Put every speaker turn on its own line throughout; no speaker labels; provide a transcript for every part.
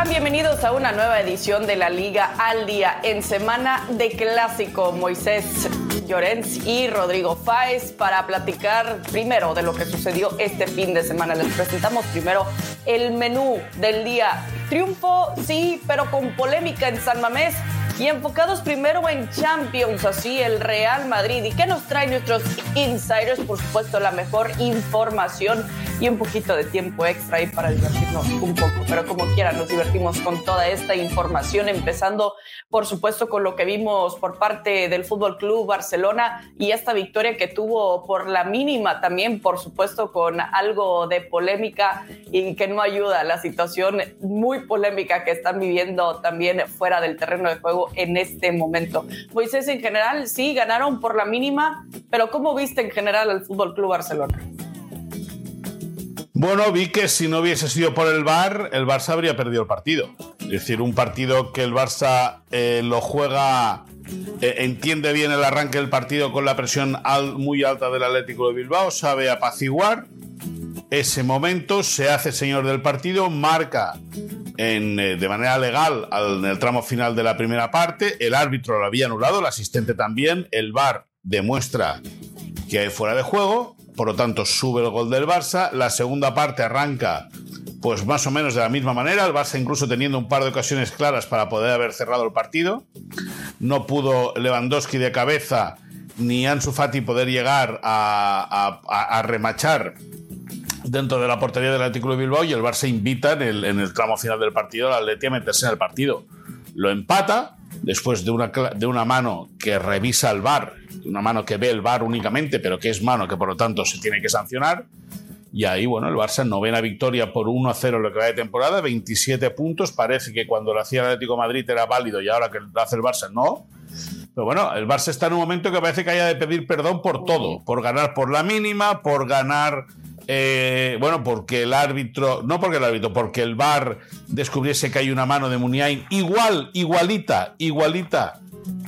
Bienvenidos a una nueva edición de la Liga al Día en semana de clásico. Moisés Llorens y Rodrigo Fáez para platicar primero de lo que sucedió este fin de semana. Les presentamos primero el menú del día. Triunfo, sí, pero con polémica en San Mamés y enfocados primero en Champions, así el Real Madrid. ¿Y qué nos trae nuestros insiders? Por supuesto, la mejor información y un poquito de tiempo extra ahí para divertirnos un poco. Pero como quiera, nos divertimos con toda esta información, empezando, por supuesto, con lo que vimos por parte del Fútbol Club Barcelona y esta victoria que tuvo por la mínima también, por supuesto, con algo de polémica y que no ayuda a la situación muy polémica que están viviendo también fuera del terreno de juego en este momento. Moisés, en general, sí, ganaron por la mínima, pero ¿cómo viste en general al Fútbol Club Barcelona?
Bueno, vi que si no hubiese sido por el VAR, el Barça habría perdido el partido. Es decir, un partido que el Barça eh, lo juega, eh, entiende bien el arranque del partido con la presión muy alta del Atlético de Bilbao, sabe apaciguar ese momento, se hace señor del partido, marca en, eh, de manera legal en el tramo final de la primera parte, el árbitro lo había anulado, el asistente también, el VAR demuestra que hay fuera de juego, por lo tanto sube el gol del Barça, la segunda parte arranca pues más o menos de la misma manera, el Barça incluso teniendo un par de ocasiones claras para poder haber cerrado el partido, no pudo Lewandowski de cabeza ni Ansu Fati poder llegar a, remachar dentro de la portería del Atlético de Bilbao y el Barça invita en el, en el tramo final del partido al Atleti a meterse en el partido. Lo empata después de una, de una mano que revisa el VAR, una mano que ve el VAR únicamente, pero que es mano que por lo tanto se tiene que sancionar. Y ahí, bueno, el Barça novena victoria por 1 a 0 en lo que va de temporada, 27 puntos. Parece que cuando lo hacía el Atlético Madrid era válido y ahora que lo hace el Barça no. Pero bueno, el Barça está en un momento que parece que haya de pedir perdón por todo, por ganar por la mínima, por ganar eh, bueno, porque el árbitro, no porque el árbitro, porque el VAR descubriese que hay una mano de Muniain igual, igualita, igualita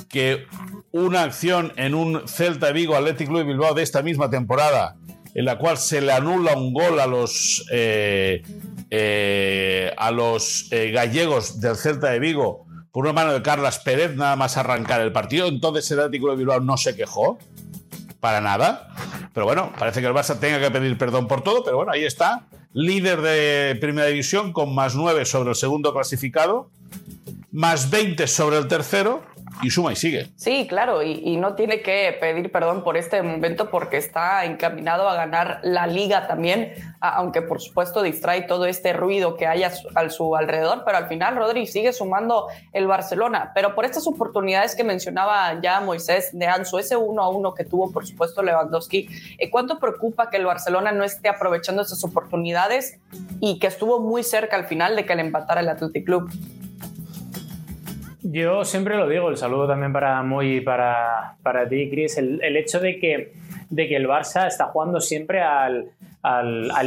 que una acción en un Celta Vigo Athletic Club Bilbao de esta misma temporada, en la cual se le anula un gol a los eh, eh, a los gallegos del Celta de Vigo por una mano de Carlas Pérez, nada más arrancar el partido. Entonces el Athletic Club de Bilbao no se quejó para nada. Pero bueno, parece que el Barça tenga que pedir perdón por todo, pero bueno, ahí está. Líder de Primera División con más 9 sobre el segundo clasificado, más 20 sobre el tercero y suma y sigue.
Sí, claro, y, no tiene que pedir perdón por este momento porque está encaminado a ganar la liga también, aunque por supuesto distrae todo este ruido que hay a su, alrededor, pero al final Rodri sigue sumando el Barcelona, pero por estas oportunidades que mencionaba ya Moisés de Ansu, ese uno a uno que tuvo por supuesto Lewandowski, eh, ¿cuánto preocupa que el Barcelona no esté aprovechando esas oportunidades y que estuvo muy cerca al final de que le empatara el Athletic Club?
Yo siempre lo digo, el saludo también para Moy y para, para ti, Chris, el, el, hecho de que, de que el Barça está jugando siempre al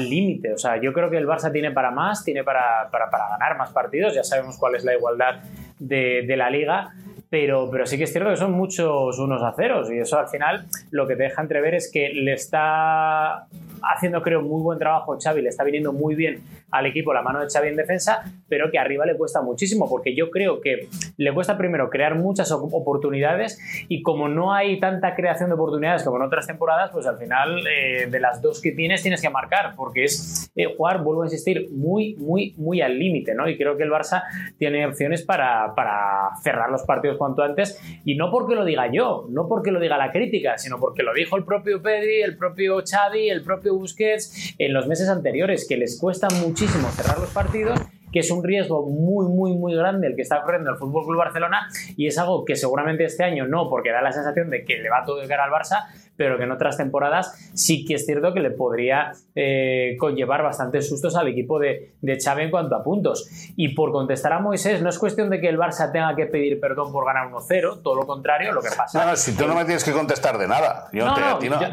límite. o sea, yo creo que el Barça tiene para más, tiene para, para, para ganar más partidos, ya sabemos cuál es la igualdad de, de la liga, pero, pero sí que es cierto que son muchos unos a ceros. Y eso al final lo que te deja entrever es que le está haciendo creo muy buen trabajo Xavi, le está viniendo muy bien al equipo la mano de Xavi en defensa, pero que arriba le cuesta muchísimo, porque yo creo que le cuesta primero crear muchas oportunidades y como no hay tanta creación de oportunidades como en otras temporadas, pues al final eh, de las dos que tienes tienes que marcar, porque es eh, jugar, vuelvo a insistir, muy, muy, muy al límite, ¿no? Y creo que el Barça tiene opciones para, para cerrar los partidos cuanto antes, y no porque lo diga yo, no porque lo diga la crítica, sino porque lo dijo el propio Pedri, el propio Xavi, el propio Busquets en los meses anteriores, que les cuesta muchísimo cerrar los partidos que es un riesgo muy, muy, muy grande el que está corriendo el Fútbol Club Barcelona y es algo que seguramente este año no, porque da la sensación de que le va todo de cara al Barça, pero que en otras temporadas sí que es cierto que le podría eh, conllevar bastantes sustos al equipo de, de Xavi en cuanto a puntos. Y por contestar a Moisés, no es cuestión de que el Barça tenga que pedir perdón por ganar 1-0, todo lo contrario, lo que pasa.
No, no, si tú no me tienes que contestar de nada.
Yo no, te, a ti no, te,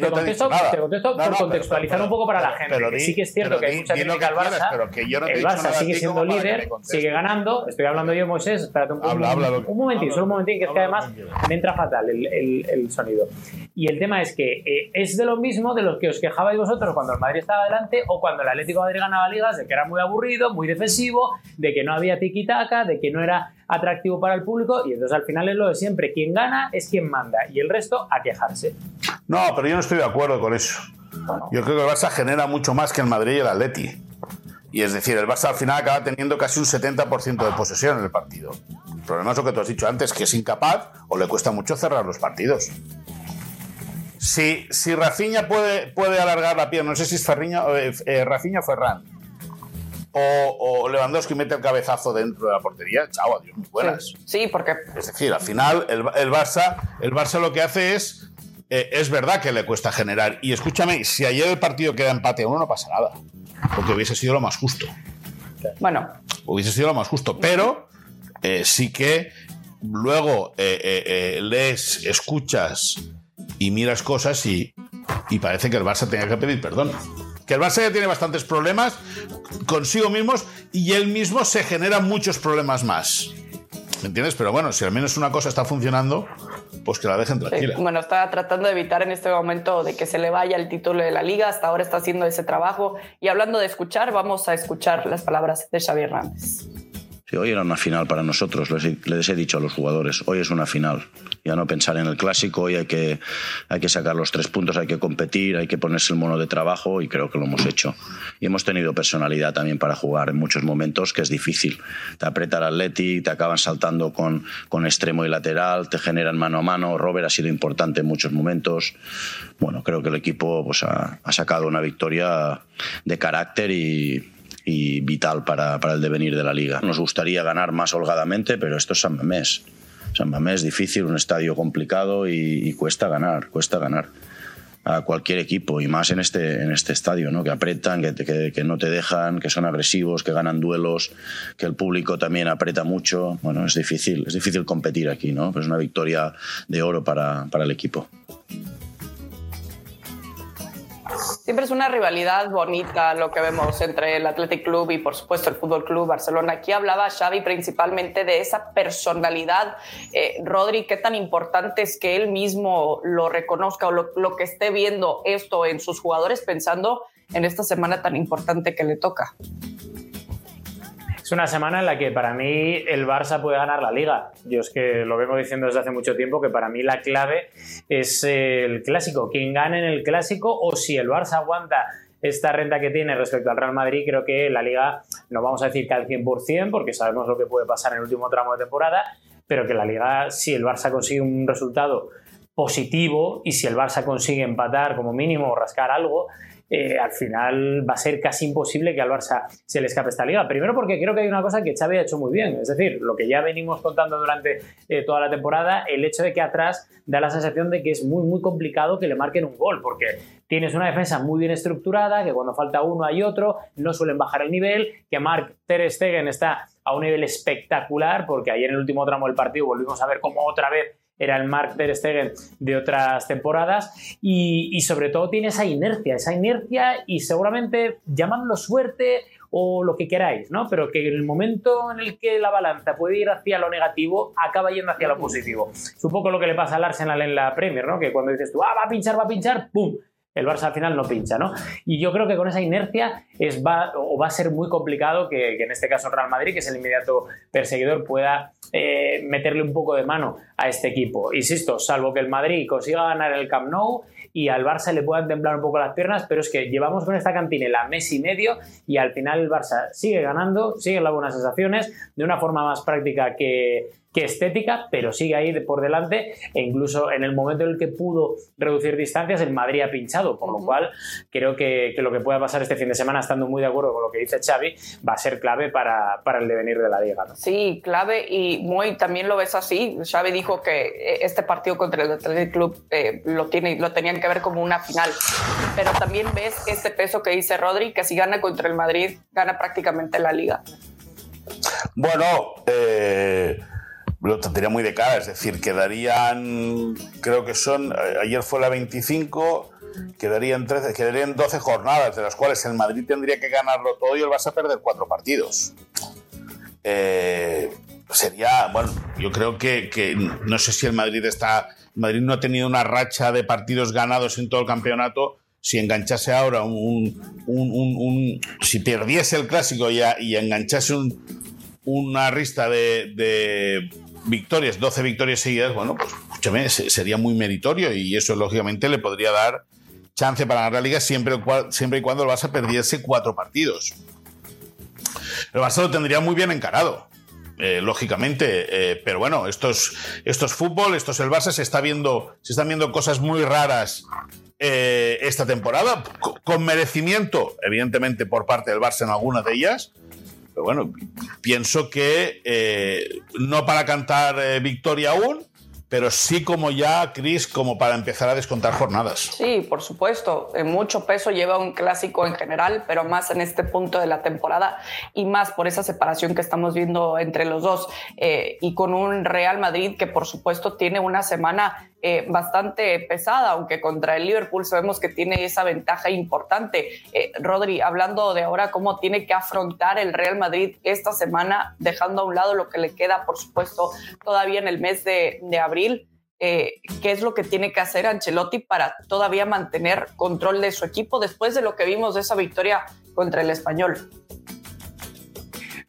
te, contesto, Te contesto por contextualizar un poco para la gente. Sí que es cierto que hay mucha crítica al Barça.
Pero que yo no te he dicho nada
sigue siendo líder, sigue ganando. Estoy hablando yo, Moisés, espérate un,
habla, habla,
un momentito, solo un momentín, que es que además me entra fatal el, el, sonido. Y el tema es que eh, es de lo mismo de los que os quejabais vosotros cuando el Madrid estaba adelante o cuando el Atlético de Madrid ganaba ligas, de que era muy aburrido, muy defensivo, de que no había tiki-taka, de que no era atractivo para el público y entonces al final es lo de siempre, quien gana es quien manda y el resto a quejarse.
No, pero yo no estoy de acuerdo con eso. Yo creo que el Barça genera mucho más que el Madrid y el Atleti. Y es decir, el Barça al final acaba teniendo casi un 70% de posesión en el partido. El problema es lo que tú has dicho antes, que es incapaz o le cuesta mucho cerrar los partidos. Si, si Rafinha puede, puede alargar la pierna, no sé si es Ferriña, eh, eh, Rafinha o Ferran, o, Lewandowski mete el cabezazo dentro de la portería, chao, adiós, muy buenas.
Sí, porque...
Es decir, al final el, el, Barça, el Barça lo que hace es... Eh, es verdad que le cuesta generar. Y escúchame, si ayer el partido queda empate a uno, no pasa nada. Porque hubiese sido lo más justo.
Bueno.
Hubiese sido lo más justo. Pero eh, sí que luego eh, lees, escuchas y miras cosas y, y parece que el Barça tenga que pedir perdón. Que el Barça ya tiene bastantes problemas consigo mismos y él mismo se genera muchos problemas más. ¿Me entiendes? Pero bueno, si al menos una cosa está funcionando, pues que la dejen tranquila.
bueno, está tratando de evitar en este momento de que se le vaya el título de la liga. Hasta ahora está haciendo ese trabajo. Y hablando de escuchar, vamos a escuchar las palabras de Xavier Hernández
hoy era una final para nosotros, les he, dicho a los jugadores, hoy es una final. Ya no pensar en el clásico, hoy hay que, hay que sacar los tres puntos, hay que competir, hay que ponerse el mono de trabajo y creo que lo hemos hecho. Y hemos tenido personalidad también para jugar en muchos momentos, que es difícil. Te aprieta el Atleti, te acaban saltando con, con extremo y lateral, te generan mano a mano. Robert ha sido importante en muchos momentos. Bueno, creo que el equipo pues, ha, ha sacado una victoria de carácter y, y vital para, para, el devenir de la liga. Nos gustaría ganar más holgadamente, pero esto es San Mamés. San Mamés es difícil, un estadio complicado y, cuesta ganar, cuesta ganar a cualquier equipo y más en este, en este estadio, ¿no? que apretan, que, que, que, no te dejan, que son agresivos, que ganan duelos, que el público también aprieta mucho. Bueno, es difícil, es difícil competir aquí, ¿no? es una victoria de oro para, para el equipo.
Siempre es una rivalidad bonita lo que vemos entre el Athletic Club y por supuesto el Fútbol Club Barcelona. Aquí hablaba Xavi principalmente de esa personalidad. Eh, Rodri, ¿qué tan importante es que él mismo lo reconozca o lo que esté viendo esto en sus jugadores pensando en esta semana tan importante que le toca?
Una semana en la que para mí el Barça puede ganar la liga. Yo es que lo vengo diciendo desde hace mucho tiempo que para mí la clave es el clásico. Quien gane en el clásico o si el Barça aguanta esta renta que tiene respecto al Real Madrid, creo que la liga no vamos a decir que al 100% porque sabemos lo que puede pasar en el último tramo de temporada, pero que la liga, si el Barça consigue un resultado positivo y si el Barça consigue empatar como mínimo o rascar algo, eh, al final va a ser casi imposible que al Barça se le escape esta liga. Primero porque creo que hay una cosa que Xavi ha hecho muy bien, es decir, lo que ya venimos contando durante eh, toda la temporada, el hecho de que atrás da la sensación de que es muy, muy complicado que le marquen un gol, porque tienes una defensa muy bien estructurada, que cuando falta uno hay otro, no suelen bajar el nivel, que Mark Ter Stegen está a un nivel espectacular, porque ayer en el último tramo del partido volvimos a ver cómo otra vez era el Mark Ter Stegen de otras temporadas y, sobre todo tiene esa inercia, esa inercia y seguramente llamadlo suerte o lo que queráis, ¿no? Pero que en el momento en el que la balanza puede ir hacia lo negativo, acaba yendo hacia lo positivo. Es un poco lo que le pasa al Arsenal en la Premier, ¿no? Que cuando dices tú, ah, va a pinchar, va a pinchar, ¡pum! El Barça al final no pincha, ¿no? Y yo creo que con esa inercia es, va, o va a ser muy complicado que, en este caso Real Madrid, que es el inmediato perseguidor, pueda eh, meterle un poco de mano a este equipo. Insisto, salvo que el Madrid consiga ganar el Camp Nou y al Barça le puedan temblar un poco las piernas, pero es que llevamos con esta cantinela mes y medio y al final el Barça sigue ganando, sigue las buenas sensaciones de una forma más práctica que, que estética, pero sigue ahí por delante e incluso en el momento en el que pudo reducir distancias, el Madrid ha pinchado, por lo cual creo que, lo que pueda pasar este fin de semana, estando muy de acuerdo con lo que dice Xavi, va a ser clave para, el devenir de la liga.
Sí, clave y muy también lo ves así. Xavi dijo que eh, este partido contra el Athletic Club eh, lo, tiene, lo tenían que ver como una final, pero también ves este peso que dice Rodri, que si gana contra el Madrid, gana prácticamente la liga.
Bueno, eh lo tendría muy de cara, es decir, quedarían, creo que son, eh, ayer fue la 25, quedarían, 13, quedarían 12 jornadas, de las cuales el Madrid tendría que ganarlo todo y el Barça perder cuatro partidos. Eh, sería, bueno, yo creo que, que, no sé si el Madrid está, Madrid no ha tenido una racha de partidos ganados en todo el campeonato. Si enganchase ahora un, un, si perdiese el clásico y, y enganchase una rista de, victorias, 12 victorias seguidas, bueno, pues escúchame, sería muy meritorio y eso lógicamente le podría dar chance para ganar la liga siempre, y cuando el Barça perdiese cuatro partidos. El Barça lo tendría muy bien encarado. Eh, lógicamente. Eh, pero bueno, esto es, esto es, fútbol, esto es el Barça, se, está viendo, se están viendo cosas muy raras eh, esta temporada, con merecimiento, evidentemente, por parte del Barça en algunas de ellas. Pero bueno, pienso que no para cantar victoria aún, pero sí como ya, Cris, como para empezar a descontar jornadas.
Sí, por supuesto. En mucho peso lleva un clásico en general, pero más en este punto de la temporada y más por esa separación que estamos viendo entre los dos. Eh, y con un Real Madrid que, por supuesto, tiene una semana eh, bastante pesada, aunque contra el Liverpool sabemos que tiene esa ventaja importante. Eh, Rodri, hablando de ahora cómo tiene que afrontar el Real Madrid esta semana, dejando a un lado lo que le queda, por supuesto, todavía en el mes de, abril eh, qué es lo que tiene que hacer Ancelotti para todavía mantener control de su equipo después de lo que vimos de esa victoria contra el español.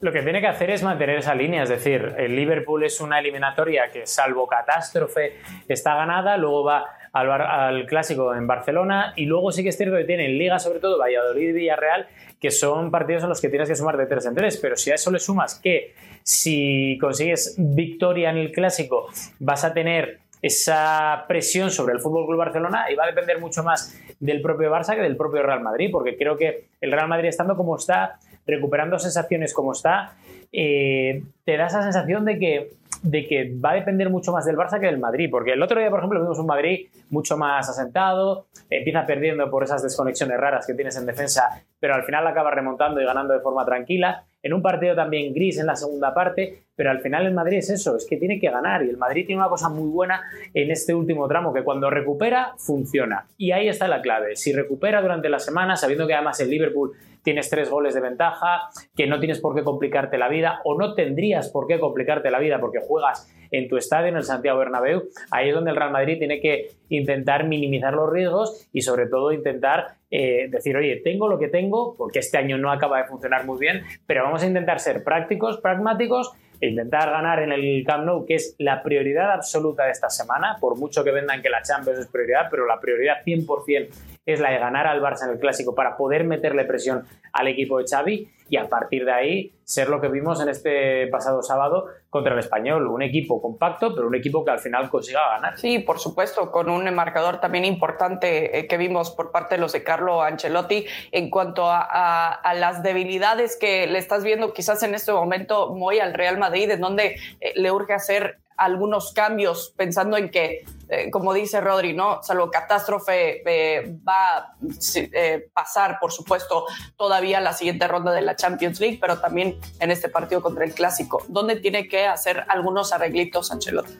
Lo que tiene que hacer es mantener esa línea, es decir, el Liverpool es una eliminatoria que salvo catástrofe está ganada, luego va al, al, clásico en Barcelona y luego sí que es cierto que tiene en Liga sobre todo Valladolid y Villarreal que son partidos en los que tienes que sumar de tres en tres, pero si a eso le sumas que si consigues victoria en el clásico vas a tener esa presión sobre el Fútbol Barcelona y va a depender mucho más del propio Barça que del propio Real Madrid, porque creo que el Real Madrid estando como está, recuperando sensaciones como está, eh, te da esa sensación de que, de que va a depender mucho más del Barça que del Madrid, porque el otro día, por ejemplo, vimos un Madrid mucho más asentado, empieza perdiendo por esas desconexiones raras que tienes en defensa, pero al final acaba remontando y ganando de forma tranquila en un partido también gris en la segunda parte, pero al final el Madrid es eso, es que tiene que ganar y el Madrid tiene una cosa muy buena en este último tramo, que cuando recupera, funciona. Y ahí está la clave, si recupera durante la semana, sabiendo que además el Liverpool tienes tres goles de ventaja, que no tienes por qué complicarte la vida o no tendrías por qué complicarte la vida porque juegas en tu estadio, en el Santiago Bernabéu, ahí es donde el Real Madrid tiene que intentar minimizar los riesgos y sobre todo intentar eh, decir, oye, tengo lo que tengo, porque este año no acaba de funcionar muy bien, pero vamos a intentar ser prácticos, pragmáticos intentar ganar en el Camp Nou, que es la prioridad absoluta de esta semana, por mucho que vendan que la Champions es prioridad, pero la prioridad 100% es la de ganar al Barça en el Clásico para poder meterle presión al equipo de Xavi y a partir de ahí ser lo que vimos en este pasado sábado contra el Español, un equipo compacto, pero un equipo que al final consiga ganar.
Sí, por supuesto, con un marcador también importante eh, que vimos por parte de los de Carlo Ancelotti en cuanto a, a, las debilidades que le estás viendo quizás en este momento muy al Real Madrid, en donde eh, le urge hacer algunos cambios pensando en que, eh, como dice Rodri, ¿no? Salvo catástrofe, eh, va a eh, pasar, por supuesto, todavía la siguiente ronda de la Champions League, pero también en este partido contra el Clásico, donde tiene que hacer algunos arreglitos Ancelotti.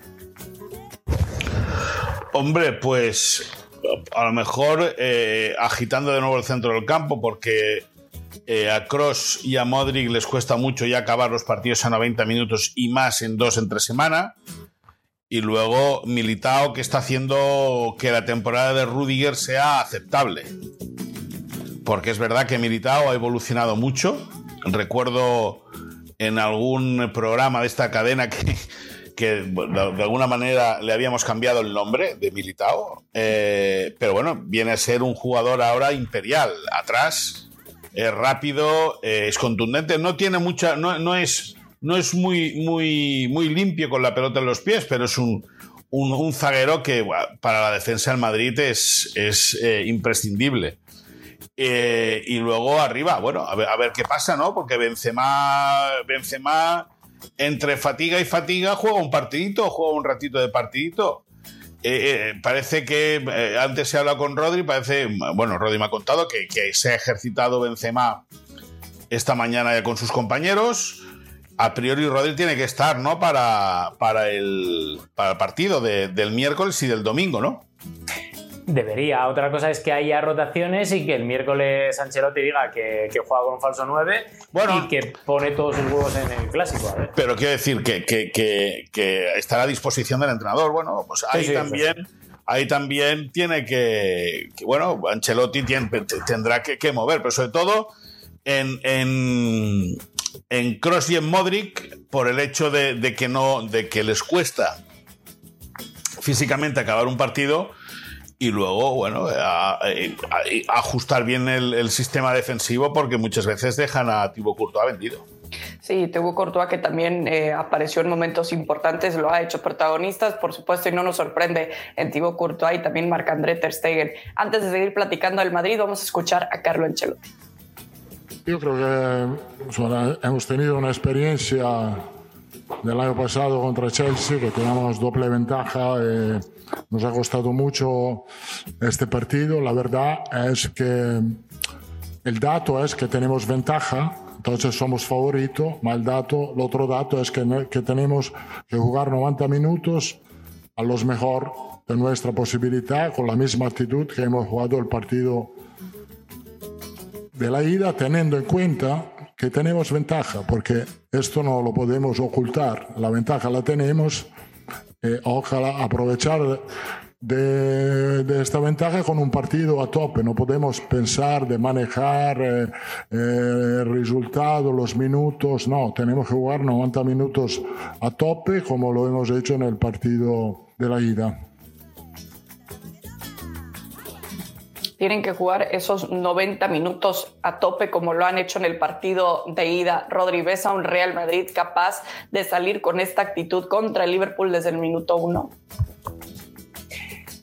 Hombre, pues a lo mejor agitando de nuevo el centro del campo, porque a Cross y a Modric les cuesta mucho ya acabar los partidos a 90 minutos y más en dos entre semana. Y luego Militao que está haciendo que la temporada de Rudiger sea aceptable. Porque es verdad que Militao ha evolucionado mucho. Recuerdo en algún programa de esta cadena que, que de alguna manera le habíamos cambiado el nombre de Militao. Eh, pero bueno, viene a ser un jugador ahora imperial. Atrás es rápido, eh, es contundente, no tiene mucha, no, no, es, no es muy, muy, muy limpio con la pelota en los pies, pero es un, un, zaguero que para la defensa del Madrid es, es eh, imprescindible. Eh, y luego arriba, bueno, a ver, qué pasa, ¿no? Porque Benzema, Benzema, entre fatiga y fatiga, juega un partidito, juega un ratito de partidito. Eh, parece que antes se habla con Rodri, parece, bueno, Rodri me ha contado que, se ha ejercitado Benzema esta mañana ya con sus compañeros a priori Rodri tiene que estar, ¿no? Para, para, el, para el partido del miércoles y del domingo, ¿no?
Debería. Otra cosa es que haya rotaciones y que el miércoles Ancelotti diga que, juega con falso 9 y que pone todos sus huevos en el clásico.
Pero quiero decir que, que, está a disposición del entrenador. Bueno, pues ahí también. Ahí también tiene que, bueno, Ancelotti tendrá que, mover, pero sobre todo en, en, en Cross y en Modric, por el hecho de, que no, de que les cuesta físicamente acabar un partido, y luego, bueno, ajustar bien el, sistema defensivo porque muchas veces dejan a Thibaut Courtois vendido.
Sí, Thibaut Courtois que también eh, apareció en momentos importantes, lo ha hecho protagonistas, por supuesto, y no nos sorprende en Thibaut Courtois y también Marc-André Ter Stegen. Antes de seguir platicando del Madrid, vamos a escuchar a Carlo Ancelotti.
Yo creo que hemos tenido una experiencia del año pasado contra Chelsea, que teníamos doble ventaja. Eh, nos ha costado mucho este partido. La verdad es que el dato es que tenemos ventaja, entonces somos favoritos, pero el, dato, el otro dato es que, que tenemos que jugar 90 minutos a los mejor de nuestra posibilidad, con la misma actitud que hemos jugado el partido de la ida, teniendo en cuenta que tenemos ventaja, porque esto no lo podemos ocultar, la ventaja la tenemos eh, ojalá aprovechar de, esta ventaja con un partido a tope. No podemos pensar de manejar eh, eh, el resultado, los minutos. No, tenemos que jugar 90 minutos a tope como lo hemos hecho en el partido de la ida.
Tienen que jugar esos 90 minutos a tope como lo han hecho en el partido de ida. Rodri, ¿ves a un Real Madrid capaz de salir con esta actitud contra el Liverpool desde el minuto uno?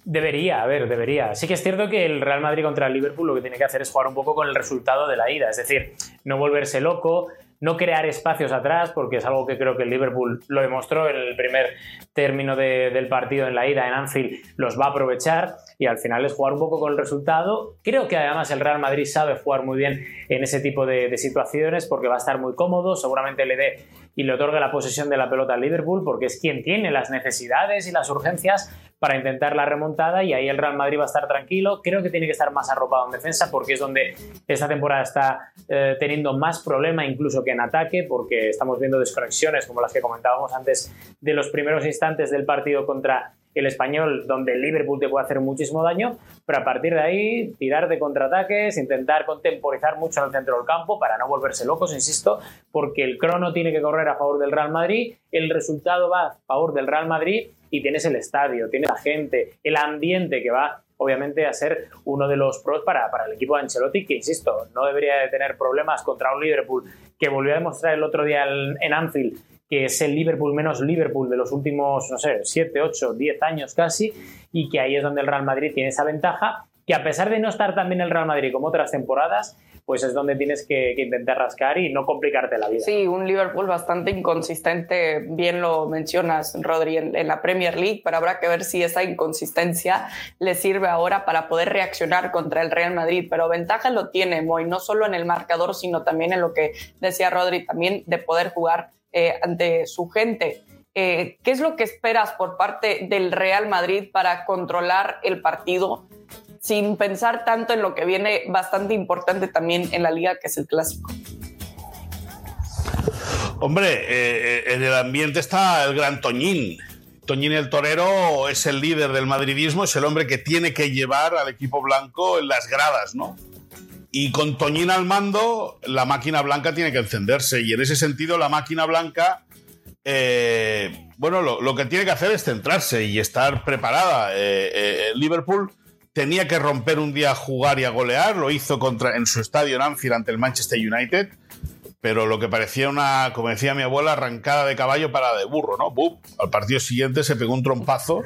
Debería, a ver, debería. Sí que es cierto que el Real Madrid contra el Liverpool lo que tiene que hacer es jugar un poco con el resultado de la ida, es decir, no volverse loco, no crear espacios atrás, porque es algo que creo que el Liverpool lo demostró en el primer término del partido en la ida en Anfield, los va a aprovechar y al final es jugar un poco con el resultado. Creo que además el Real Madrid sabe jugar muy bien en ese tipo de, situaciones porque va a estar muy cómodo, seguramente le dé y le otorgue la posesión de la pelota al Liverpool porque es quien tiene las necesidades y las urgencias para intentar la remontada y ahí el Real Madrid va a estar tranquilo. Creo que tiene que estar más arropado en defensa porque es donde esta temporada está eh, teniendo más problema incluso que en ataque porque estamos viendo desconexiones como las que comentábamos antes de los primeros instantes del partido contra el español, donde el Liverpool te puede hacer muchísimo daño, pero a partir de ahí tirar de contraataques, intentar contemporizar mucho en el centro del campo para no volverse locos, insisto, porque el crono tiene que correr a favor del Real Madrid, el resultado va a favor del Real Madrid y tienes el estadio, tienes la gente, el ambiente que va obviamente a ser uno de los pros para, para el equipo de Ancelotti, que insisto, no debería de tener problemas contra un Liverpool que volvió a demostrar el otro día en Anfield que es el Liverpool menos Liverpool de los últimos, no sé, 7, 8, 10 años casi, y que ahí es donde el Real Madrid tiene esa ventaja, que a pesar de no estar tan bien el Real Madrid como otras temporadas, pues es donde tienes que, intentar rascar y no complicarte la vida.
Sí, un Liverpool bastante inconsistente, bien lo mencionas, Rodri, en, la Premier League, pero habrá que ver si esa inconsistencia le sirve ahora para poder reaccionar contra el Real Madrid. Pero ventaja lo tiene Moy, no solo en el marcador, sino también en lo que decía Rodri, también de poder jugar eh, ante su gente. Eh, ¿Qué es lo que esperas por parte del Real Madrid para controlar el partido sin pensar tanto en lo que viene bastante importante también en la liga, que es el clásico?
Hombre, eh, en el ambiente está el gran Toñín. Toñín el torero es el líder del madridismo, es el hombre que tiene que llevar al equipo blanco en las gradas, ¿no? Y con Toñín al mando, la máquina blanca tiene que encenderse. Y en ese sentido, la máquina blanca, eh, bueno, lo, que tiene que hacer es centrarse y estar preparada. Eh, eh, Liverpool tenía que romper un día a jugar y a golear. Lo hizo contra, en su estadio en Anfield ante el Manchester United. Pero lo que parecía una, como decía mi abuela, arrancada de caballo para de burro, ¿no? Al partido siguiente se pegó un trompazo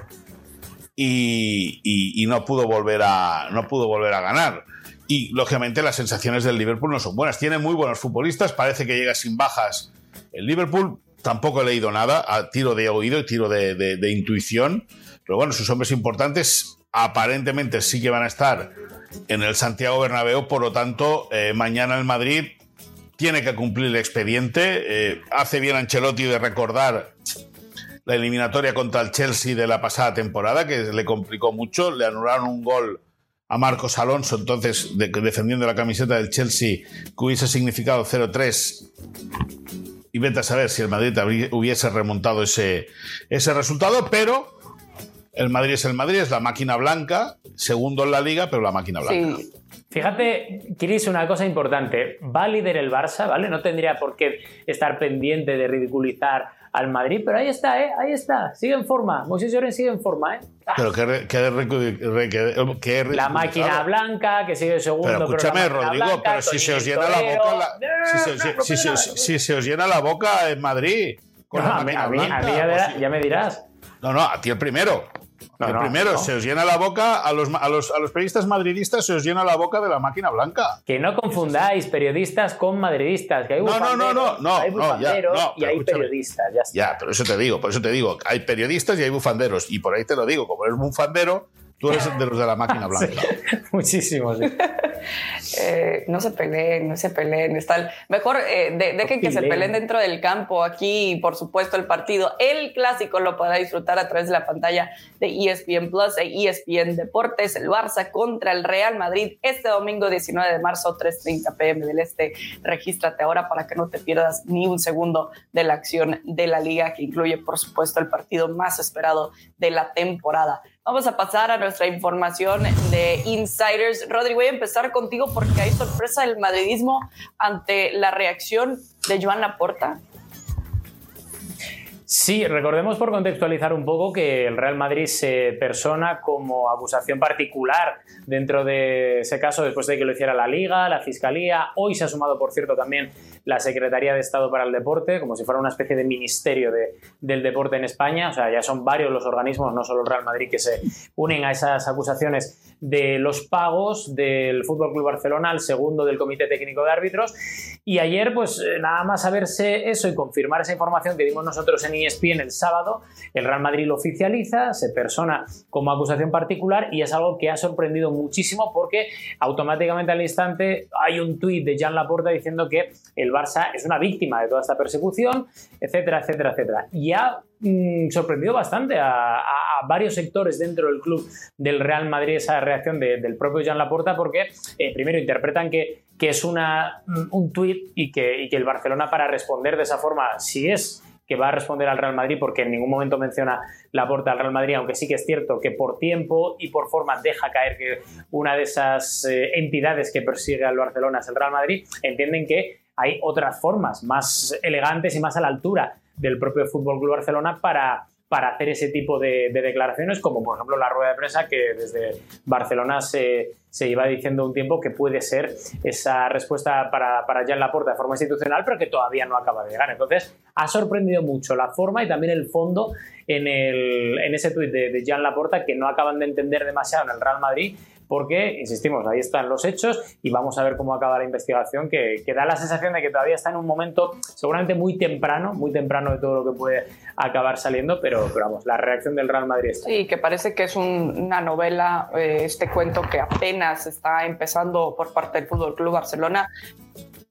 y, y no, pudo volver a, no pudo volver a ganar. Y lógicamente las sensaciones del Liverpool no son buenas. Tiene muy buenos futbolistas, parece que llega sin bajas. El Liverpool tampoco he leído nada, a tiro de oído y tiro de, intuición. Pero bueno, sus hombres importantes aparentemente sí que van a estar en el Santiago Bernabéu, por lo tanto, eh, mañana el Madrid tiene que cumplir el expediente. Eh, hace bien Ancelotti de recordar la eliminatoria contra el Chelsea de la pasada temporada, que le complicó mucho. Le anularon un gol a Marcos Alonso, entonces defendiendo la camiseta del Chelsea, que hubiese significado 0-3. Y vete a saber si el Madrid hubiese remontado ese, ese resultado, pero el Madrid es el Madrid, es la máquina blanca, segundo en la liga, pero la máquina blanca.
Fíjate, Chris, una cosa importante. Va a líder el Barça, ¿vale? No tendría por qué estar pendiente de ridiculizar al Madrid, pero ahí está, ¿eh? Ahí está, sigue en forma. Moisés Lloren sigue en forma, ¿eh?
Pero que, que,
La máquina blanca, que sigue segundo.
Pero escúchame, Rodrigo, pero si se os llena la boca. si, se, os llena la boca en Madrid.
a, mí, ya me dirás.
No, no, a ti el primero el primero, se os llena la boca, a los, a, los, a los periodistas madridistas se os llena la boca de la máquina blanca.
Que no confundáis periodistas con madridistas, que hay
no, no, no, no, no,
hay bufanderos y hay periodistas, ya está.
Ya, pero eso te digo, por eso te digo, hay periodistas y hay bufanderos, y por ahí te lo digo, como eres bufandero, Tú eres de los de la máquina blanca.
muchísimo,
eh, no se peleen, no se peleen. Está mejor eh, dejen que se peleen dentro del campo. Aquí, por supuesto, el partido, el clásico, lo podrá disfrutar a través de la pantalla de ESPN Plus e ESPN Deportes. El Barça contra el Real Madrid este domingo 19 de marzo, 3:30 pm del Este. Regístrate ahora para que no te pierdas ni un segundo de la acción de la liga, que incluye, por supuesto, el partido más esperado de la temporada. Vamos a pasar a nuestra información de Insiders. Rodri, voy a empezar contigo porque hay sorpresa del madridismo ante la reacción de Joan Laporta.
Sí, recordemos por contextualizar un poco que el Real Madrid se persona como acusación particular dentro de ese caso después de que lo hiciera la Liga, la Fiscalía. Hoy se ha sumado, por cierto, también la Secretaría de Estado para el Deporte, como si fuera una especie de ministerio del deporte en España. O sea, ya son varios los organismos, no solo el Real Madrid, que se unen a esas acusaciones de los pagos del Fútbol Club Barcelona, el segundo del Comité Técnico de Árbitros. Y ayer, pues eh, nada más saberse eso y confirmar esa información que dimos nosotros en ESPN el sábado, el Real Madrid lo oficializa, se persona como acusación particular y es algo que ha sorprendido muchísimo porque automáticamente al instante hay un tuit de Jan Laporta diciendo que el Barça es una víctima de toda esta persecución, etcétera, etcétera, etcétera. Y ha mm, sorprendido bastante a, varios sectores dentro del club del Real Madrid esa reacción del propio Jan Laporta porque eh, primero interpretan que, que es una, mm, un tuit y que, que el Barcelona para responder de esa forma, si es que va a responder al Real Madrid porque en ningún momento menciona la puerta al Real Madrid, aunque sí que es cierto que por tiempo y por forma deja caer que una de esas eh, entidades que persigue al Barcelona es el Real Madrid, entienden que hay otras formas más elegantes y más a la altura del propio Fútbol Club Barcelona para, para hacer ese tipo de, declaraciones, como por ejemplo la rueda de prensa que desde Barcelona se, se iba diciendo un tiempo que puede ser esa respuesta para, para la Laporta de forma institucional, pero que todavía no acaba de llegar. Entonces, ha sorprendido mucho la forma y también el fondo en, el, en ese tuit de, de Jan Laporta, que no acaban de entender demasiado en el Real Madrid porque, insistimos, ahí están los hechos y vamos a ver cómo acaba la investigación, que, da la sensación de que todavía está en un momento seguramente muy temprano, muy temprano de todo lo que puede acabar saliendo, pero, vamos, la reacción del Real Madrid está.
Sí, que parece que es una novela, eh, este cuento que apenas está empezando por parte del Fútbol Club Barcelona.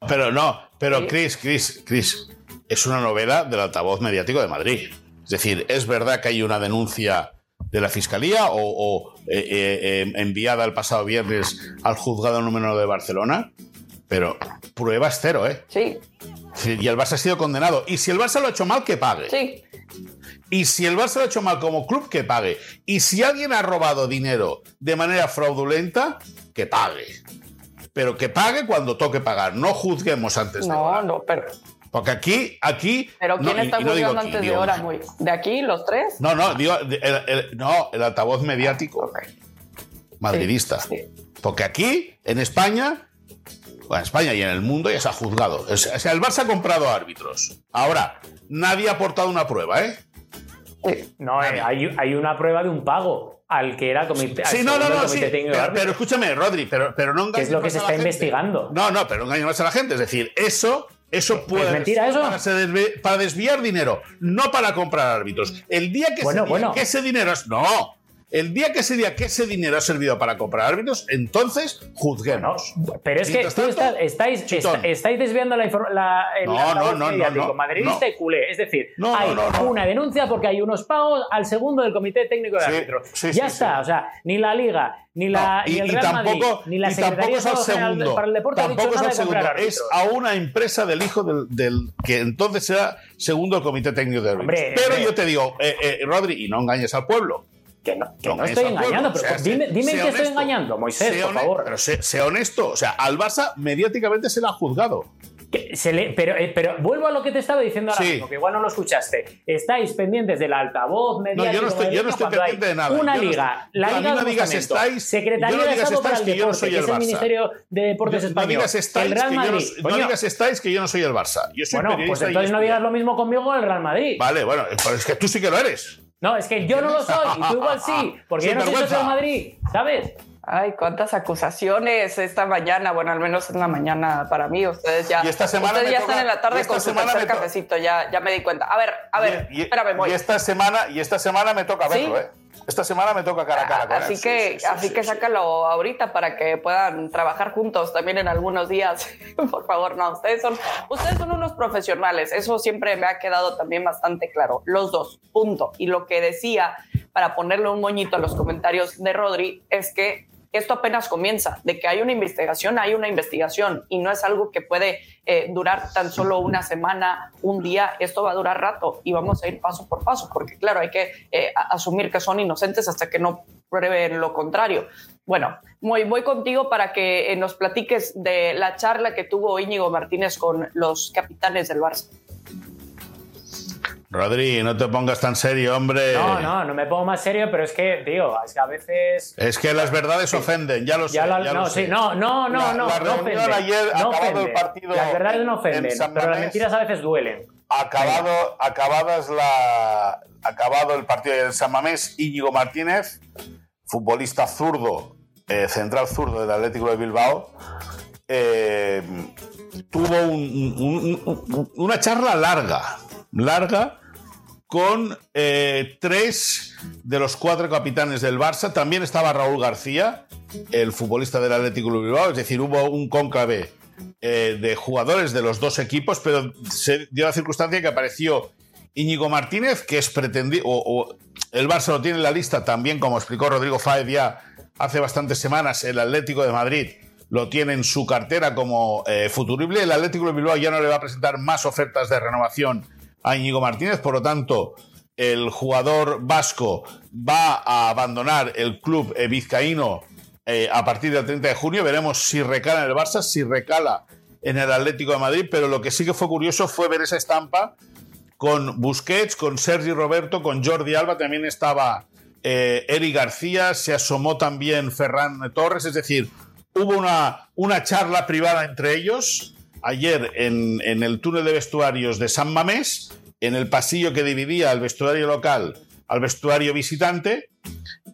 Pero no, pero Cris, Cris, Cris, es una novela del altavoz mediático de Madrid. Es decir, es verdad que hay una denuncia de la Fiscalía o, eh, eh, eh, enviada el pasado viernes al juzgado número de Barcelona, pero pruebas cero, ¿eh?
Sí.
Y el Barça ha sido condenado. Y si el Barça lo ha hecho mal, que pague.
Sí.
Y si el Barça lo ha hecho mal como club, que pague. Y si alguien ha robado dinero de manera fraudulenta, que pague. Pero que pague cuando toque pagar. No juzguemos antes
de. No, no, pero
porque aquí, aquí.
¿Pero quién está juzgando antes de hora? Muy... ¿De aquí, los tres?
No, no, digo, el, no, el altavoz mediático. Madridista. Porque aquí, en España, en España y en el mundo ya se ha juzgado. O sea, el Barça ha comprado árbitros. Ahora, nadie ha aportado una prueba, ¿eh?
No, eh, hay, hay, una prueba de un pago al que era comité.
Sí, no, no, no, sí. Pero, escúchame, Rodri, pero, pero no
¿Qué es lo que se está investigando?
No, no, pero no engañes a la gente. Es decir, eso eso puede
mentira eso?
Para, desviar dinero, no para comprar árbitros. El día que, se que ese dinero es. No. El día que se diga que ese dinero ha servido para comprar árbitros, entonces juzguemos.
pero es que tú
tanto,
estáis,
chutón.
está- estáis desviando la información.
No, no, no, no,
madridista y culé. Es decir, hay una denuncia porque hay unos pagos al segundo del comité técnico de
Sí,
árbitros.
sí,
ya
sí,
está. O sea, ni la Liga, ni, la,
No,
ni
y,
el
y
Real
tampoco,
Madrid, ni la
y
Secretaría
es al segundo.
para el Deporte ha dicho
tampoco es al segundo. Es a una empresa del hijo del, del que entonces era segundo del comité técnico de árbitros.
Hombre,
Pero
hombre.
yo te digo, eh, eh, Rodri, y no engañes al pueblo.
Que no, que
No
no estoy engañando,
O
pero
sea,
dime, dime en qué estoy
honesto.
engañando, Moisés,
Sé
por favor.
Pero sé, sé honesto. O sea, al Barça mediáticamente se le ha juzgado.
Que se le- pero, eh, pero vuelvo a lo que te estaba diciendo ahora
Sí.
mismo, que igual no lo escuchaste. Estáis pendientes del altavoz mediático.
No, yo no estoy, yo no estoy pendiente de nada.
Una
Yo no
liga,
estoy-
la Liga de
no digas estáis-
Secretaría
no
de Estado para el
que no
Deporte,
soy
que
el
es el. Ministerio de Deportes
No
Español.
digas estáis,
el Real
que yo no- no, digas estáis que yo no soy el Barça. Yo soy
bueno, pues entonces no digas lo mismo conmigo con el Real Madrid.
Vale, bueno, pero es que tú sí que lo eres.
No, es que yo no lo soy y tú igual sí, porque yo no soy socio del Madrid, ¿sabes?
Ay, cuántas acusaciones esta mañana. Bueno, al menos en la mañana para mí. Ustedes ya,
Y esta semana
ustedes
me
ya
toca-
están en la tarde con su tercer cafecito. Ya, ya me di cuenta. A ver, a ver,
y, y-
espérame, voy.
y esta semana y esta semana me toca
¿Sí?
verlo, ¿eh? Esta semana me toca cara a cara con él.
Así
Sí,
que,
sí, sí,
así
sí,
que sácalo ahorita para que puedan trabajar juntos también en algunos días. Por favor, no, ustedes son, ustedes son unos profesionales. Eso siempre me ha quedado también bastante claro. Los dos, punto. Y lo que decía, para ponerle un moñito a los comentarios de Rodri, es que esto apenas comienza, de que hay una investigación, hay una investigación y no es algo que puede eh, durar tan solo una semana, un día, esto va a durar rato y vamos a ir paso por paso, porque claro, hay que eh, asumir que son inocentes hasta que no prueben lo contrario. Bueno, muy, voy contigo para que eh, nos platiques de la charla que tuvo Íñigo Martínez con los capitanes del Barça.
Rodri, no te pongas tan serio, hombre.
No, no, no me pongo más serio, pero es que, tío, es que a veces
Es que las verdades ofenden, ya lo sé.
Ya no,
lo
sí,
sé.
no, no, no,
La-
no,
la
no
ayer,
no
acabado el partido
Las verdades no
en-
ofenden, pero las mentiras a veces duelen.
Acabado, acabadas la, acabado el partido de San Mamés, Íñigo Martínez, futbolista zurdo, eh, central zurdo del Atlético de Bilbao, eh, tuvo un- un- un- una charla larga, larga, con eh, tres de los cuatro capitanes del Barça. También estaba Raúl García, el futbolista del Atlético de Bilbao, es decir, hubo un cónclave eh, de jugadores de los dos equipos, pero se dio la circunstancia que apareció Íñigo Martínez, que es pretendido, o, el Barça lo tiene en la lista también, como explicó Rodrigo Fáez ya hace bastantes semanas, el Atlético de Madrid lo tiene en su cartera como eh, futurible. El Atlético de Bilbao ya no le va a presentar más ofertas de renovación a Íñigo Martínez, por lo tanto, el jugador vasco va a abandonar el club eh, vizcaíno eh, a partir del 30 de junio. Veremos si recala en el Barça, si recala en el Atlético de Madrid, pero lo que sí que fue curioso fue ver esa estampa con Busquets, con Sergi Roberto, con Jordi Alba, también estaba eh, Eric García, se asomó también Ferran Torres, es decir, hubo una, una charla privada entre ellos ayer en, el túnel de vestuarios de San Mamés, en el pasillo que dividía el vestuario local al vestuario visitante,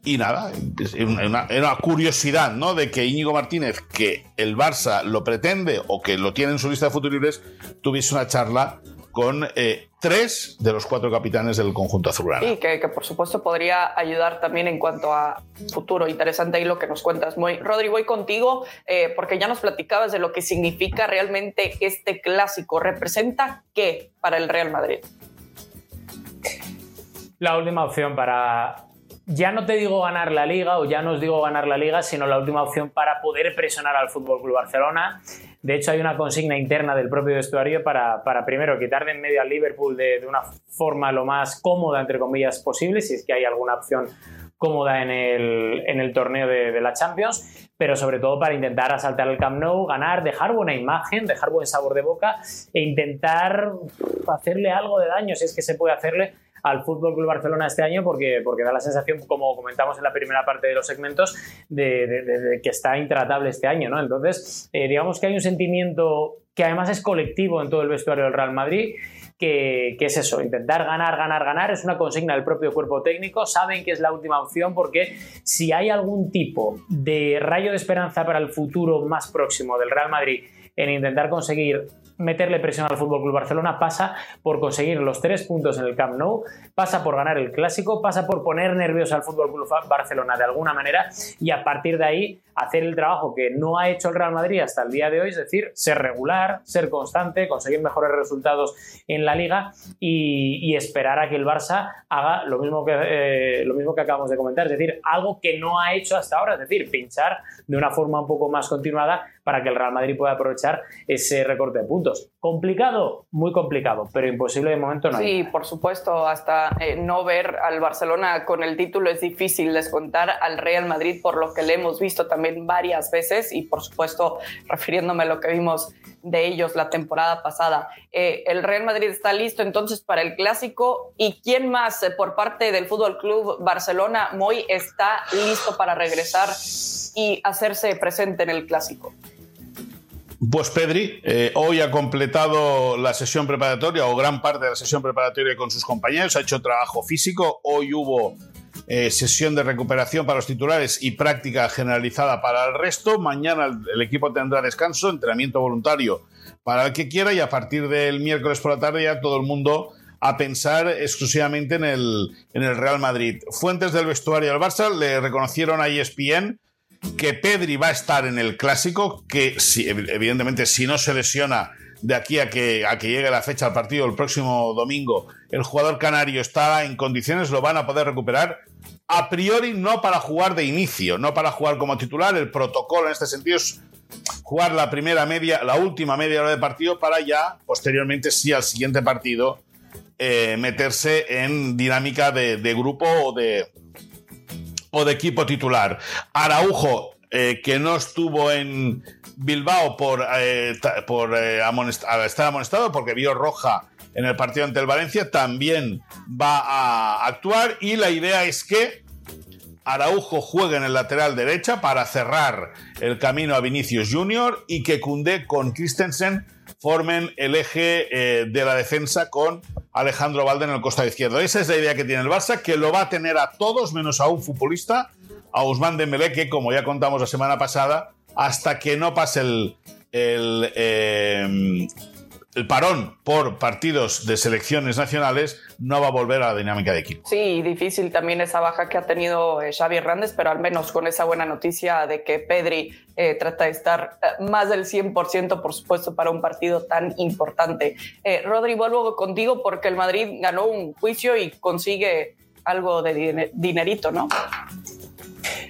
y nada, es una, una curiosidad, ¿no? De que Íñigo Martínez, que el Barça lo pretende o que lo tiene en su lista de futuristas, tuviese una charla con eh, tres de los cuatro capitanes del conjunto azulgrana.
Y que, que, por supuesto podría ayudar también en cuanto a futuro. Interesante ahí lo que nos cuentas. Muy, Rodri, voy contigo eh, porque ya nos platicabas de lo que significa realmente este clásico. ¿Representa qué para el Real Madrid?
La última opción para, ya no te digo ganar la liga o ya no os digo ganar la liga, sino la última opción para poder presionar al Fútbol Club Barcelona. De hecho, hay una consigna interna del propio vestuario para, para primero quitar de en medio al Liverpool de, una forma lo más cómoda, entre comillas, posible, si es que hay alguna opción cómoda en el, en el torneo de, de la Champions, pero sobre todo para intentar asaltar el Camp Nou, ganar, dejar buena imagen, dejar buen sabor de boca e intentar hacerle algo de daño, si es que se puede hacerle al Fútbol Club Barcelona este año porque, porque da la sensación, como comentamos en la primera parte de los segmentos, de, que está intratable este año, ¿no? Entonces, eh, digamos que hay un sentimiento que además es colectivo en todo el vestuario del Real Madrid, que, que, es eso, intentar ganar, ganar, ganar, es una consigna del propio cuerpo técnico, saben que es la última opción porque si hay algún tipo de rayo de esperanza para el futuro más próximo del Real Madrid en intentar conseguir meterle presión al Club Barcelona pasa por conseguir los tres puntos en el Camp Nou, pasa por ganar el clásico, pasa por poner nervioso al Club Barcelona de alguna manera y a partir de ahí hacer el trabajo que no ha hecho el Real Madrid hasta el día de hoy, es decir, ser regular, ser constante, conseguir mejores resultados en la liga y, esperar a que el Barça haga lo mismo que, eh, lo mismo que acabamos de comentar, es decir, algo que no ha hecho hasta ahora, es decir, pinchar de una forma un poco más continuada para que el Real Madrid pueda aprovechar ese recorte de puntos. ¿Complicado? Muy complicado, pero imposible de momento no.
Sí, por supuesto, hasta eh, no ver al Barcelona con el título es difícil descontar al Real Madrid por lo que le hemos visto también varias veces y por supuesto refiriéndome a lo que vimos de ellos la temporada pasada. Eh, el Real Madrid está listo entonces para el clásico y quién más eh, por parte del Fútbol Club Barcelona, Moy está listo para regresar y hacerse presente en el clásico.
Pues Pedri eh, hoy ha completado la sesión preparatoria o gran parte de la sesión preparatoria con sus compañeros, ha hecho trabajo físico, hoy hubo eh, sesión de recuperación para los titulares y práctica generalizada para el resto, mañana el, equipo tendrá descanso, entrenamiento voluntario para el que quiera y a partir del miércoles por la tarde ya todo el mundo a pensar exclusivamente en el, Real Madrid. Fuentes del vestuario del Barça le reconocieron a ESPN que Pedri va a estar en el clásico, que si, evidentemente si no se lesiona de aquí a que, a que llegue la fecha del partido el próximo domingo, el jugador canario está en condiciones, lo van a poder recuperar. A priori no para jugar de inicio, no para jugar como titular. El protocolo en este sentido es jugar la primera media, la última media hora de partido para ya, posteriormente, sí, al siguiente partido, eh, meterse en dinámica de grupo o de, o de equipo titular. Araujo, eh, que no estuvo en Bilbao por, eh, por eh, estar amonestado porque vio roja en el partido ante el Valencia, también va a actuar y la idea es que Araujo juegue en el lateral derecha para cerrar el camino a Vinicius Junior y que Cundé con Christensen formen el eje de la defensa con Alejandro Valde en el costado izquierdo. Esa es la idea que tiene el Barça, que lo va a tener a todos menos a un futbolista, a Usman Dembélé, que como ya contamos la semana pasada, hasta que no pase el, eh, el parón por partidos de selecciones nacionales no va a volver a la dinámica de equipo.
Sí, difícil también esa baja que ha tenido eh, Xavi Hernández, pero al menos con esa buena noticia de que Pedri eh, trata de estar eh, más del 100%, por supuesto, para un partido tan importante. Rodri, vuelvo contigo porque el Madrid ganó un juicio y consigue algo de dinerito, ¿no?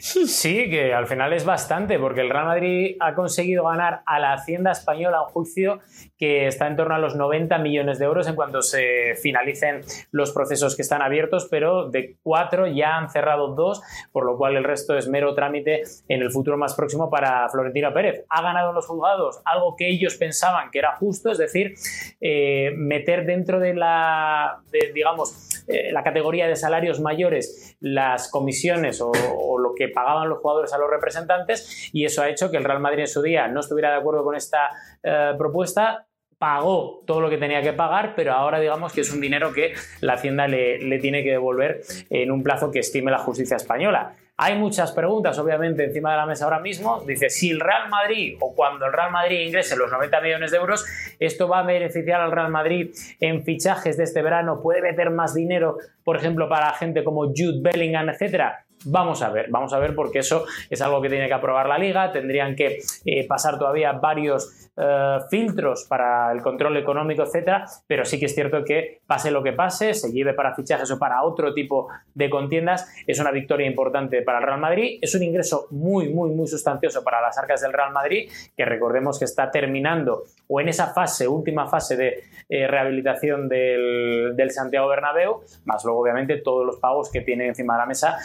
Sí, que al final es bastante, porque el Real Madrid ha conseguido ganar a la Hacienda Española un juicio que está en torno a los 90 millones de euros en cuanto se finalicen los procesos que están abiertos, pero de cuatro ya han cerrado dos, por lo cual el resto es mero trámite en el futuro más próximo para Florentino Pérez. Ha ganado los juzgados algo que ellos pensaban que era justo, es decir, eh, meter dentro de la, digamos, eh, la categoría de salarios mayores las comisiones o, lo que pagaban los jugadores a los representantes y eso ha hecho que el Real Madrid en su día no estuviera de acuerdo con esta eh, propuesta pagó todo lo que tenía que pagar, pero ahora digamos que es un dinero que la Hacienda le, le, tiene que devolver en un plazo que estime la justicia española. Hay muchas preguntas, obviamente, encima de la mesa ahora mismo. Dice, si el Real Madrid o cuando el Real Madrid ingrese los 90 millones de euros, ¿esto va a beneficiar al Real Madrid en fichajes de este verano? ¿Puede meter más dinero, por ejemplo, para gente como Jude Bellingham, etcétera? Vamos a ver, vamos a ver porque eso es algo que tiene que aprobar la liga, tendrían que eh, pasar todavía varios eh, filtros para el control económico, etcétera, pero sí que es cierto que pase lo que pase, se lleve para fichajes o para otro tipo de contiendas, es una victoria importante para el Real Madrid, es un ingreso muy, muy, muy sustancioso para las arcas del Real Madrid, que recordemos que está terminando o en esa fase, última fase de eh, rehabilitación del, Santiago Bernabéu, más luego obviamente todos los pagos que tiene encima de la mesa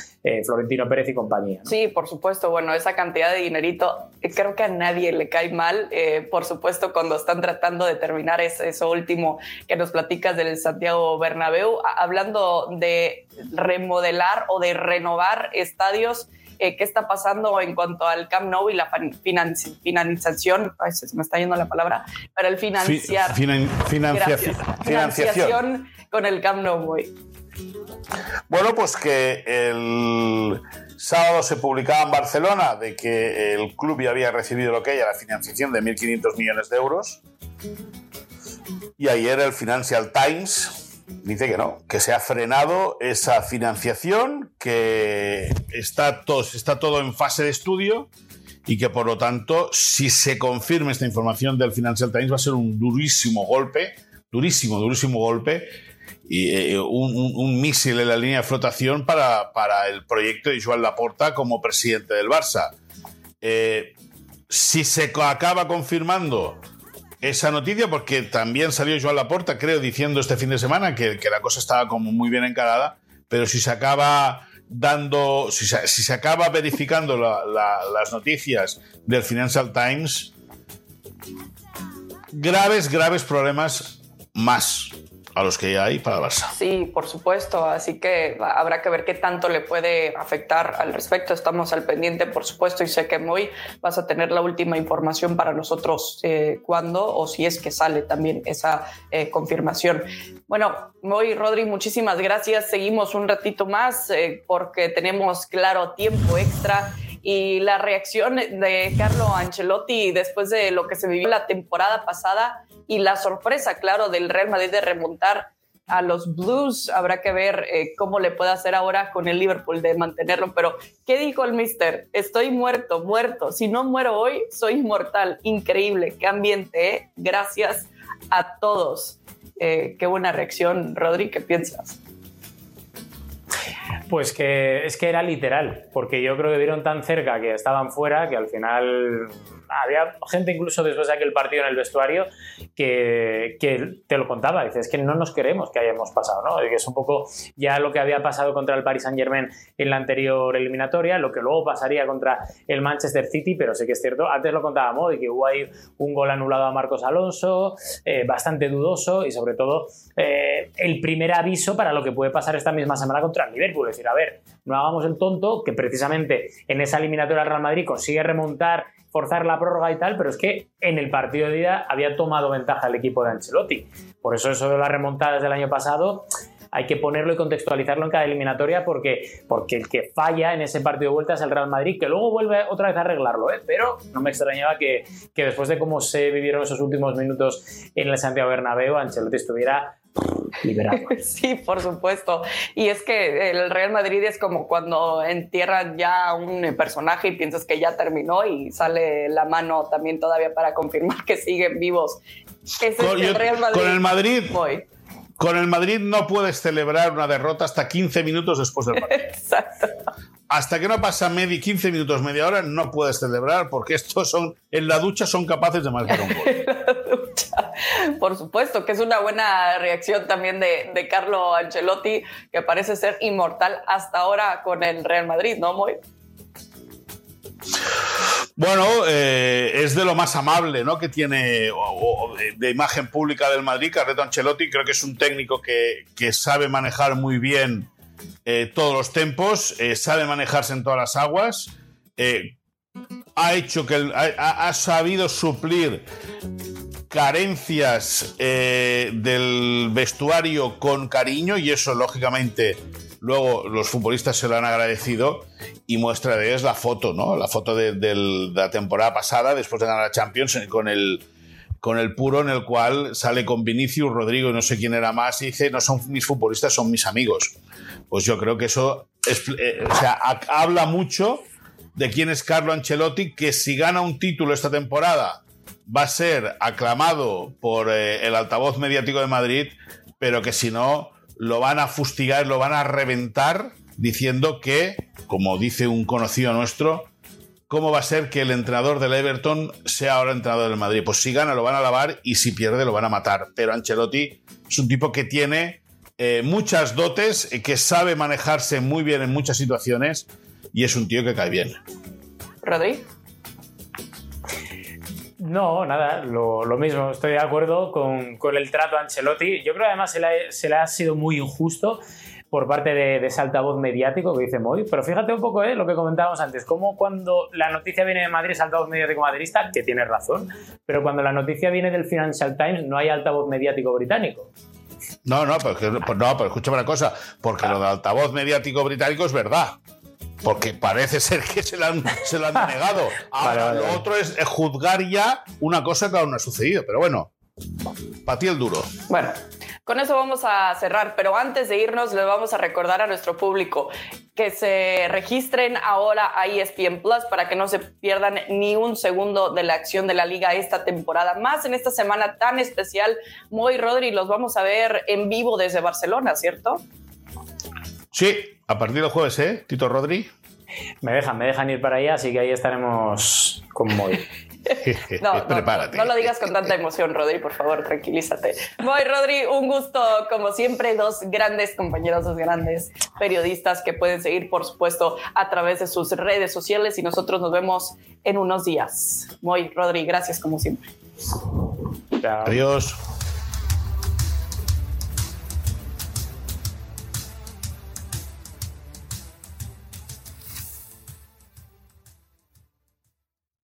Florentino Pérez y compañía.
Sí, por supuesto. Bueno, esa cantidad de dinerito eh, creo que a nadie le cae mal. Eh, por supuesto, cuando están tratando de terminar eso, último que nos platicas del Santiago Bernabéu, hablando de remodelar o de renovar estadios. Eh, qué está pasando en cuanto al Camp Nou y la financiación, se me está yendo la palabra, pero el financiar.
financiación.
financiación con el Camp Nou.
Bueno, pues que el sábado se publicaba en Barcelona de que el club ya había recibido lo que hay, la financiación de 1.500 millones de euros. Y ayer el Financial Times dice que no, que se ha frenado esa financiación, que está todo, está todo en fase de estudio y que por lo tanto, si se confirma esta información del Financial Times, va a ser un durísimo golpe, durísimo, durísimo golpe, y eh, un, misil en la línea de flotación para, para, el proyecto de Joan Laporta como presidente del Barça. Eh, si se acaba confirmando esa noticia, porque también salió Joan Laporta, creo, diciendo este fin de semana que, que la cosa estaba como muy bien encarada, pero si se acaba dando, si se, acaba verificando las noticias del Financial Times, graves, graves problemas más a los que hay para Barça.
Sí, por supuesto. Así que habrá que ver qué tanto le puede afectar al respecto. Estamos al pendiente, por supuesto, y sé que muy vas a tener la última información para nosotros eh, cuando o si es que sale también esa eh, confirmación. Bueno, muy Rodri, muchísimas gracias. Seguimos un ratito más eh, porque tenemos, claro, tiempo extra y la reacción de Carlo Ancelotti después de lo que se vivió la temporada pasada y la sorpresa, claro, del Real Madrid de remontar a los Blues. Habrá que ver eh, cómo le puede hacer ahora con el Liverpool de mantenerlo. Pero, ¿qué dijo el mister? Estoy muerto, muerto. Si no muero hoy, soy inmortal. Increíble. Qué ambiente, ¿eh? Gracias a todos. Eh, qué buena reacción, Rodri. ¿Qué piensas?
Pues que es que era literal, porque yo creo que vieron tan cerca que estaban fuera que al final había gente incluso después de aquel partido en el vestuario que, te lo contaba, dices, es que no nos queremos que hayamos pasado, ¿no? que es un poco ya lo que había pasado contra el Paris Saint Germain en la anterior eliminatoria, lo que luego pasaría contra el Manchester City, pero sí que es cierto, antes lo contábamos, de que hubo ahí un gol anulado a Marcos Alonso, eh, bastante dudoso y sobre todo eh, el primer aviso para lo que puede pasar esta misma semana contra el Liverpool, es decir, a ver, no hagamos el tonto, que precisamente en esa eliminatoria el Real Madrid consigue remontar forzar la prórroga y tal, pero es que en el partido de ida había tomado ventaja el equipo de Ancelotti. Por eso eso de las remontadas del año pasado hay que ponerlo y contextualizarlo en cada eliminatoria porque, porque el que falla en ese partido de vuelta es el Real Madrid, que luego vuelve otra vez a arreglarlo, ¿eh? pero no me extrañaba que, que después de cómo se vivieron esos últimos minutos en el Santiago Bernabéu, Ancelotti estuviera
Sí, por supuesto. Y es que el Real Madrid es como cuando entierran ya a un personaje y piensas que ya terminó y sale la mano también todavía para confirmar que siguen vivos.
con, el Real Madrid. Con el Madrid. Con el Madrid no puedes celebrar una derrota hasta 15 minutos después del partido. Exacto. Hasta que no pasa medio, 15 minutos, media hora, no puedes celebrar porque estos son, en la ducha son capaces de marcar un gol.
Por supuesto, que es una buena reacción también de, Carlo Ancelotti, que parece ser inmortal hasta ahora con el Real Madrid, ¿no, Moy?
Bueno, eh, es de lo más amable ¿no? que tiene de, imagen pública del Madrid, Carreto Ancelotti. Creo que es un técnico que, sabe manejar muy bien eh, todos los tempos, eh, sabe manejarse en todas las aguas. ha hecho que ha, sabido suplir carencias eh, del vestuario con cariño y eso lógicamente luego los futbolistas se lo han agradecido y muestra de es la foto, ¿no? La foto de, la temporada pasada después de ganar la Champions con el con el puro en el cual sale con Vinicius, Rodrigo y no sé quién era más y dice, no son mis futbolistas, son mis amigos. Pues yo creo que eso eh, habla mucho de quién es Carlo Ancelotti, que si gana un título esta temporada va a ser aclamado por eh, el altavoz mediático de Madrid, pero que si no, lo van a fustigar, lo van a reventar diciendo que, como dice un conocido nuestro, ¿cómo va a ser que el entrenador del Everton sea ahora entrenador del Madrid? Pues si gana lo van a lavar y si pierde lo van a matar. Pero Ancelotti es un tipo que tiene eh, muchas dotes, que sabe manejarse muy bien en muchas situaciones y es un tío que cae bien.
Rodri.
No, nada, lo, mismo. Estoy de acuerdo con, el trato a Ancelotti. Yo creo que además se le, ha sido muy injusto por parte de, de, ese altavoz mediático que dice Moy. Pero fíjate un poco eh, lo que comentábamos antes, como cuando la noticia viene de Madrid es altavoz mediático madridista, que tiene razón, pero cuando la noticia viene del Financial Times no hay altavoz mediático británico.
No, no, pero, pues no, pero escúchame una cosa, porque lo de altavoz mediático británico es verdad. Porque parece ser que se lo han, negado. Ahora, lo otro es juzgar ya una cosa que aún no ha sucedido. Pero bueno, Para ti el duro.
Bueno, con eso vamos a cerrar, pero antes de irnos les vamos a recordar a nuestro público que se registren ahora a ESPN Plus para que no se pierdan ni un segundo de la acción de la liga esta temporada, más en esta semana tan especial. Moy Rodri, los vamos a ver en vivo desde Barcelona, ¿cierto?
Sí, a partir del jueves, ¿eh? Tito Rodri.
Me dejan, me dejan ir para allá, así que ahí estaremos con Moy.
No, Prepárate. No, lo digas con tanta emoción, Rodri, por favor, tranquilízate. Voy, Rodri, un gusto, como siempre, dos grandes compañeros, dos grandes periodistas que pueden seguir, por supuesto, a través de sus redes sociales y nosotros nos vemos en unos días. Muy, Rodri, gracias como siempre.
Adiós.